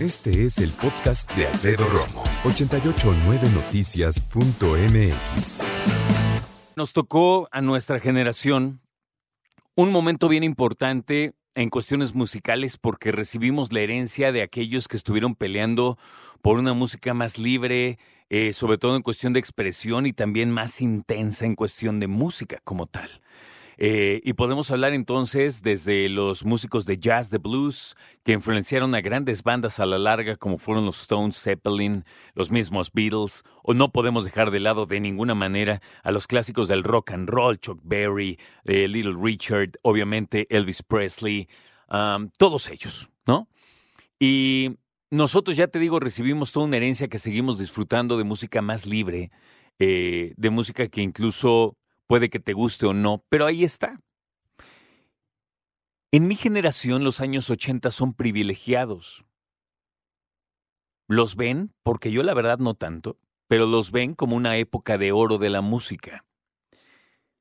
Este es el podcast de Alfredo Romo. 889noticias.mx. Nos tocó a nuestra generación un momento bien importante en cuestiones musicales porque recibimos la herencia de aquellos que estuvieron peleando por una música más libre, eh, sobre todo en cuestión de expresión y también más intensa en cuestión de música como tal. Eh, y podemos hablar entonces desde los músicos de jazz, de blues, que influenciaron a grandes bandas a la larga, como fueron los Stones, Zeppelin, los mismos Beatles, o no podemos dejar de lado de ninguna manera a los clásicos del rock and roll, Chuck Berry, eh, Little Richard, obviamente Elvis Presley, todos ellos, ¿no? Y nosotros, ya te digo, recibimos toda una herencia que seguimos disfrutando de música más libre, eh, de música que incluso Puede que te guste o no, pero ahí está. En mi generación los años 80 son privilegiados. Los ven, porque yo la verdad no tanto, pero los ven como una época de oro de la música.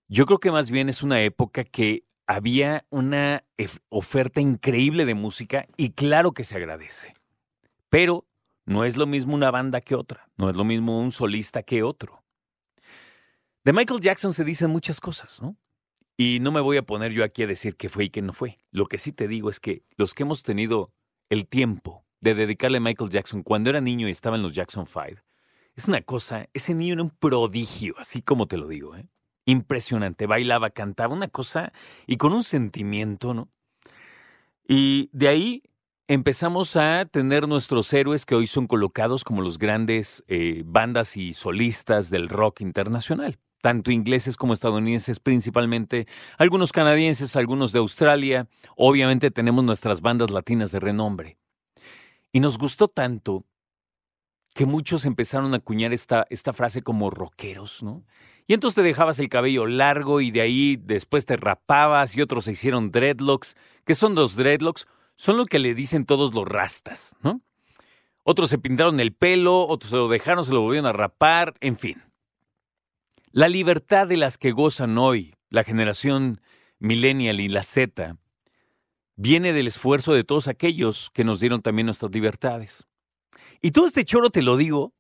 Yo creo que más bien es una época que había una oferta increíble de música y claro que se agradece. Pero no es lo mismo una banda que otra, no es lo mismo un solista que otro. De Michael Jackson se dicen muchas cosas, ¿no? Y no me voy a poner yo aquí a decir qué fue y qué no fue. Lo que sí te digo es que los que hemos tenido el tiempo de dedicarle a Michael Jackson cuando era niño y estaba en los Jackson 5, es una cosa, ese niño era un prodigio, así como te lo digo, ¿eh? Impresionante, bailaba, cantaba, una cosa y con un sentimiento, ¿no? Y de ahí empezamos a tener nuestros héroes que hoy son colocados como los grandes eh, bandas y solistas del rock internacional tanto ingleses como estadounidenses principalmente, algunos canadienses, algunos de Australia, obviamente tenemos nuestras bandas latinas de renombre. Y nos gustó tanto que muchos empezaron a acuñar esta, esta frase como rockeros, ¿no? Y entonces te dejabas el cabello largo y de ahí después te rapabas y otros se hicieron dreadlocks. ¿Qué son los dreadlocks? Son lo que le dicen todos los rastas, ¿no? Otros se pintaron el pelo, otros se lo dejaron, se lo volvieron a rapar, en fin. La libertad de las que gozan hoy la generación millennial y la Z viene del esfuerzo de todos aquellos que nos dieron también nuestras libertades. Y todo este choro te lo digo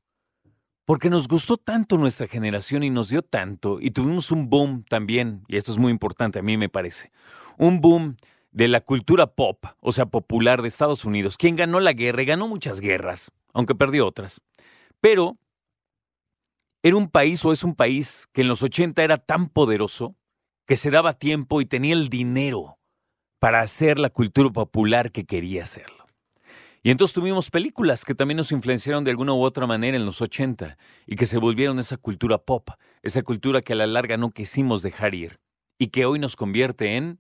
porque nos gustó tanto nuestra generación y nos dio tanto, y tuvimos un boom también, y esto es muy importante a mí me parece, un boom de la cultura pop, o sea, popular de Estados Unidos, quien ganó la guerra y ganó muchas guerras, aunque perdió otras. Pero era un país o es un país que en los 80 era tan poderoso que se daba tiempo y tenía el dinero para hacer la cultura popular que quería hacerlo. Y entonces tuvimos películas que también nos influenciaron de alguna u otra manera en los 80 y que se volvieron esa cultura pop, esa cultura que a la larga no quisimos dejar ir y que hoy nos convierte en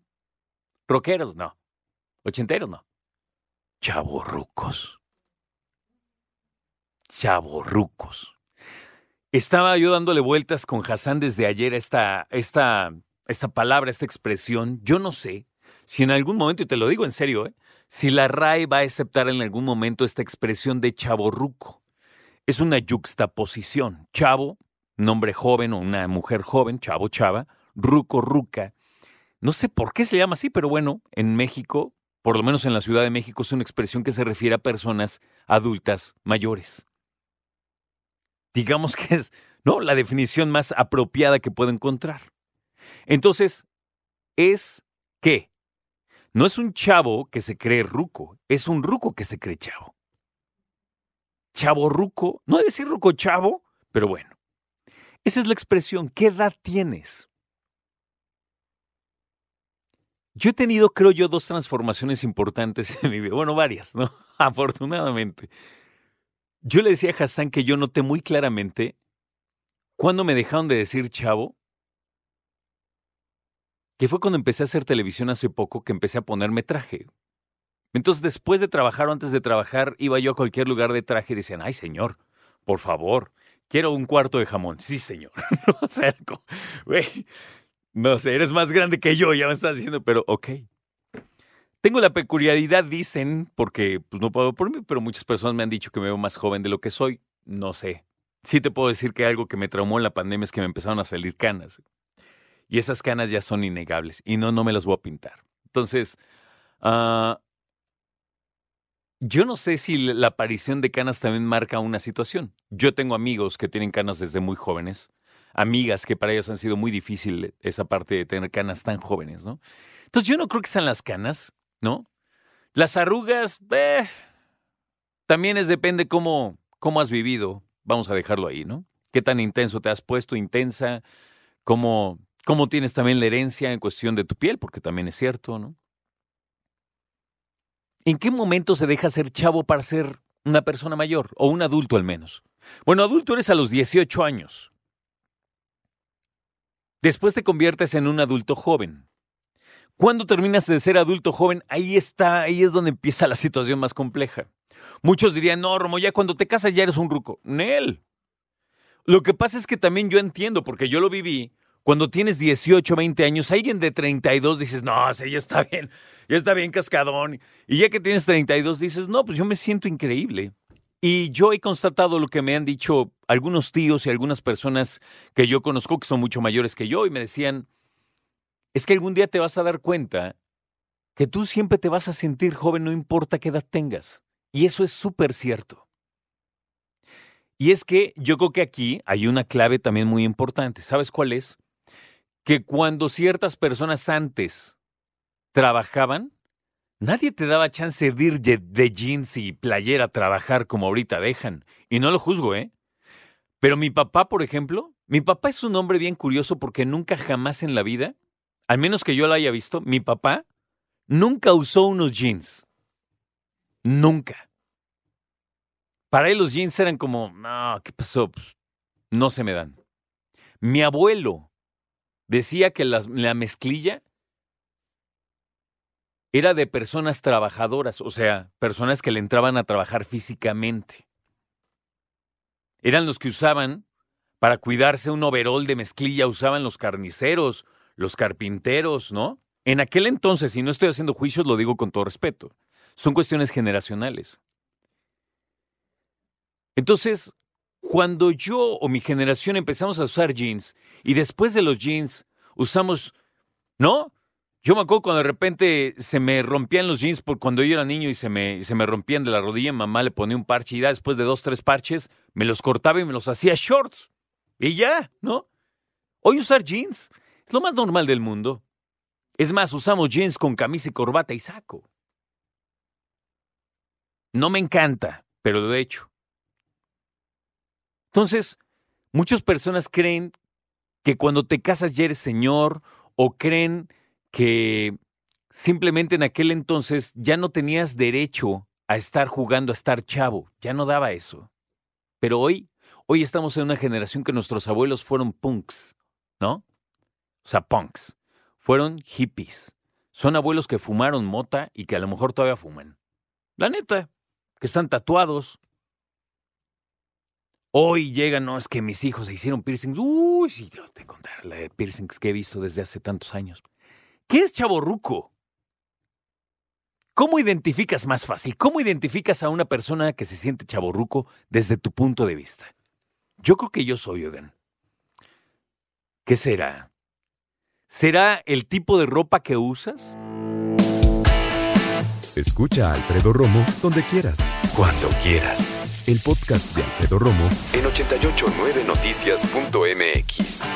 rockeros, no, ochenteros, no, chavorrucos. Chavorrucos. Estaba yo dándole vueltas con Hassan desde ayer esta, esta, esta palabra, esta expresión. Yo no sé si en algún momento, y te lo digo en serio, ¿eh? si la RAE va a aceptar en algún momento esta expresión de chaborruco. Es una yuxtaposición. Chavo, nombre joven o una mujer joven, chavo, chava, ruco, ruca. No sé por qué se llama así, pero bueno, en México, por lo menos en la Ciudad de México, es una expresión que se refiere a personas adultas mayores digamos que es ¿no? la definición más apropiada que puedo encontrar. Entonces, es qué? No es un chavo que se cree ruco, es un ruco que se cree chavo. Chavo ruco, no decir ruco chavo, pero bueno. Esa es la expresión. ¿Qué edad tienes? Yo he tenido, creo yo, dos transformaciones importantes en mi vida. Bueno, varias, ¿no? Afortunadamente. Yo le decía a Hassan que yo noté muy claramente cuando me dejaron de decir chavo, que fue cuando empecé a hacer televisión hace poco que empecé a ponerme traje. Entonces, después de trabajar o antes de trabajar, iba yo a cualquier lugar de traje y decían, ay, señor, por favor, quiero un cuarto de jamón. Sí, señor. no sé, como, güey, no sé, eres más grande que yo, ya me estás diciendo, pero ok. Tengo la peculiaridad, dicen, porque pues, no puedo por mí, pero muchas personas me han dicho que me veo más joven de lo que soy. No sé. Sí te puedo decir que algo que me traumó en la pandemia es que me empezaron a salir canas. Y esas canas ya son innegables. Y no, no me las voy a pintar. Entonces, ah, yo no sé si la aparición de canas también marca una situación. Yo tengo amigos que tienen canas desde muy jóvenes, amigas que para ellos han sido muy difícil esa parte de tener canas tan jóvenes, ¿no? Entonces yo no creo que sean las canas, ¿no? Las arrugas, eh, también es depende cómo, cómo has vivido. Vamos a dejarlo ahí, ¿no? ¿Qué tan intenso te has puesto, intensa? ¿Cómo, cómo tienes también la herencia en cuestión de tu piel? Porque también es cierto, ¿no? ¿En qué momento se deja ser chavo para ser una persona mayor o un adulto al menos? Bueno, adulto eres a los 18 años. Después te conviertes en un adulto joven. Cuando terminas de ser adulto joven, ahí está, ahí es donde empieza la situación más compleja. Muchos dirían, no, Romo, ya cuando te casas ya eres un ruco. Nel. Lo que pasa es que también yo entiendo, porque yo lo viví, cuando tienes 18, 20 años, alguien de 32 dices, no, ya está bien, ya está bien cascadón. Y ya que tienes 32 dices, no, pues yo me siento increíble. Y yo he constatado lo que me han dicho algunos tíos y algunas personas que yo conozco que son mucho mayores que yo y me decían, es que algún día te vas a dar cuenta que tú siempre te vas a sentir joven no importa qué edad tengas. Y eso es súper cierto. Y es que yo creo que aquí hay una clave también muy importante. ¿Sabes cuál es? que cuando ciertas personas antes trabajaban, nadie te daba chance de ir de jeans y playera a trabajar como ahorita dejan. Y no lo juzgo, ¿eh? Pero mi papá, por ejemplo, mi papá es un hombre bien curioso porque nunca jamás en la vida, al menos que yo lo haya visto, mi papá nunca usó unos jeans. Nunca. Para él los jeans eran como, no, ¿qué pasó? Pues, no se me dan. Mi abuelo decía que la, mezclilla era de personas trabajadoras, o sea, personas que le entraban a trabajar físicamente. Eran los que usaban, para cuidarse un overol de mezclilla, usaban los carniceros, los carpinteros, ¿no? En aquel entonces, y no estoy haciendo juicios, lo digo con todo respeto, son cuestiones generacionales. Entonces, cuando yo o mi generación empezamos a usar jeans y después de los jeans usamos, ¿no? Yo me acuerdo cuando de repente se me rompían los jeans por cuando yo era niño y se me, se me rompían de la rodilla, mamá le ponía un parche y ya después de dos, tres parches me los cortaba y me los hacía shorts. Y ya, ¿no? Hoy usar jeans es lo más normal del mundo. Es más, usamos jeans con camisa y corbata y saco. No me encanta, pero lo he hecho. Entonces, muchas personas creen que cuando te casas ya eres señor o creen que simplemente en aquel entonces ya no tenías derecho a estar jugando, a estar chavo, ya no daba eso. Pero hoy, hoy estamos en una generación que nuestros abuelos fueron punks, ¿no? O sea, punks. Fueron hippies. Son abuelos que fumaron mota y que a lo mejor todavía fuman. La neta, que están tatuados, Hoy llegan, no, es que mis hijos se hicieron piercings. Uy, sí, yo te contar la de piercings que he visto desde hace tantos años. ¿Qué es chaborruco? ¿Cómo identificas más fácil? ¿Cómo identificas a una persona que se siente chaborruco desde tu punto de vista? Yo creo que yo soy, Oden. ¿Qué será? ¿Será el tipo de ropa que usas? Escucha a Alfredo Romo donde quieras, cuando quieras. El podcast de Alfredo Romo en 889noticias.mx.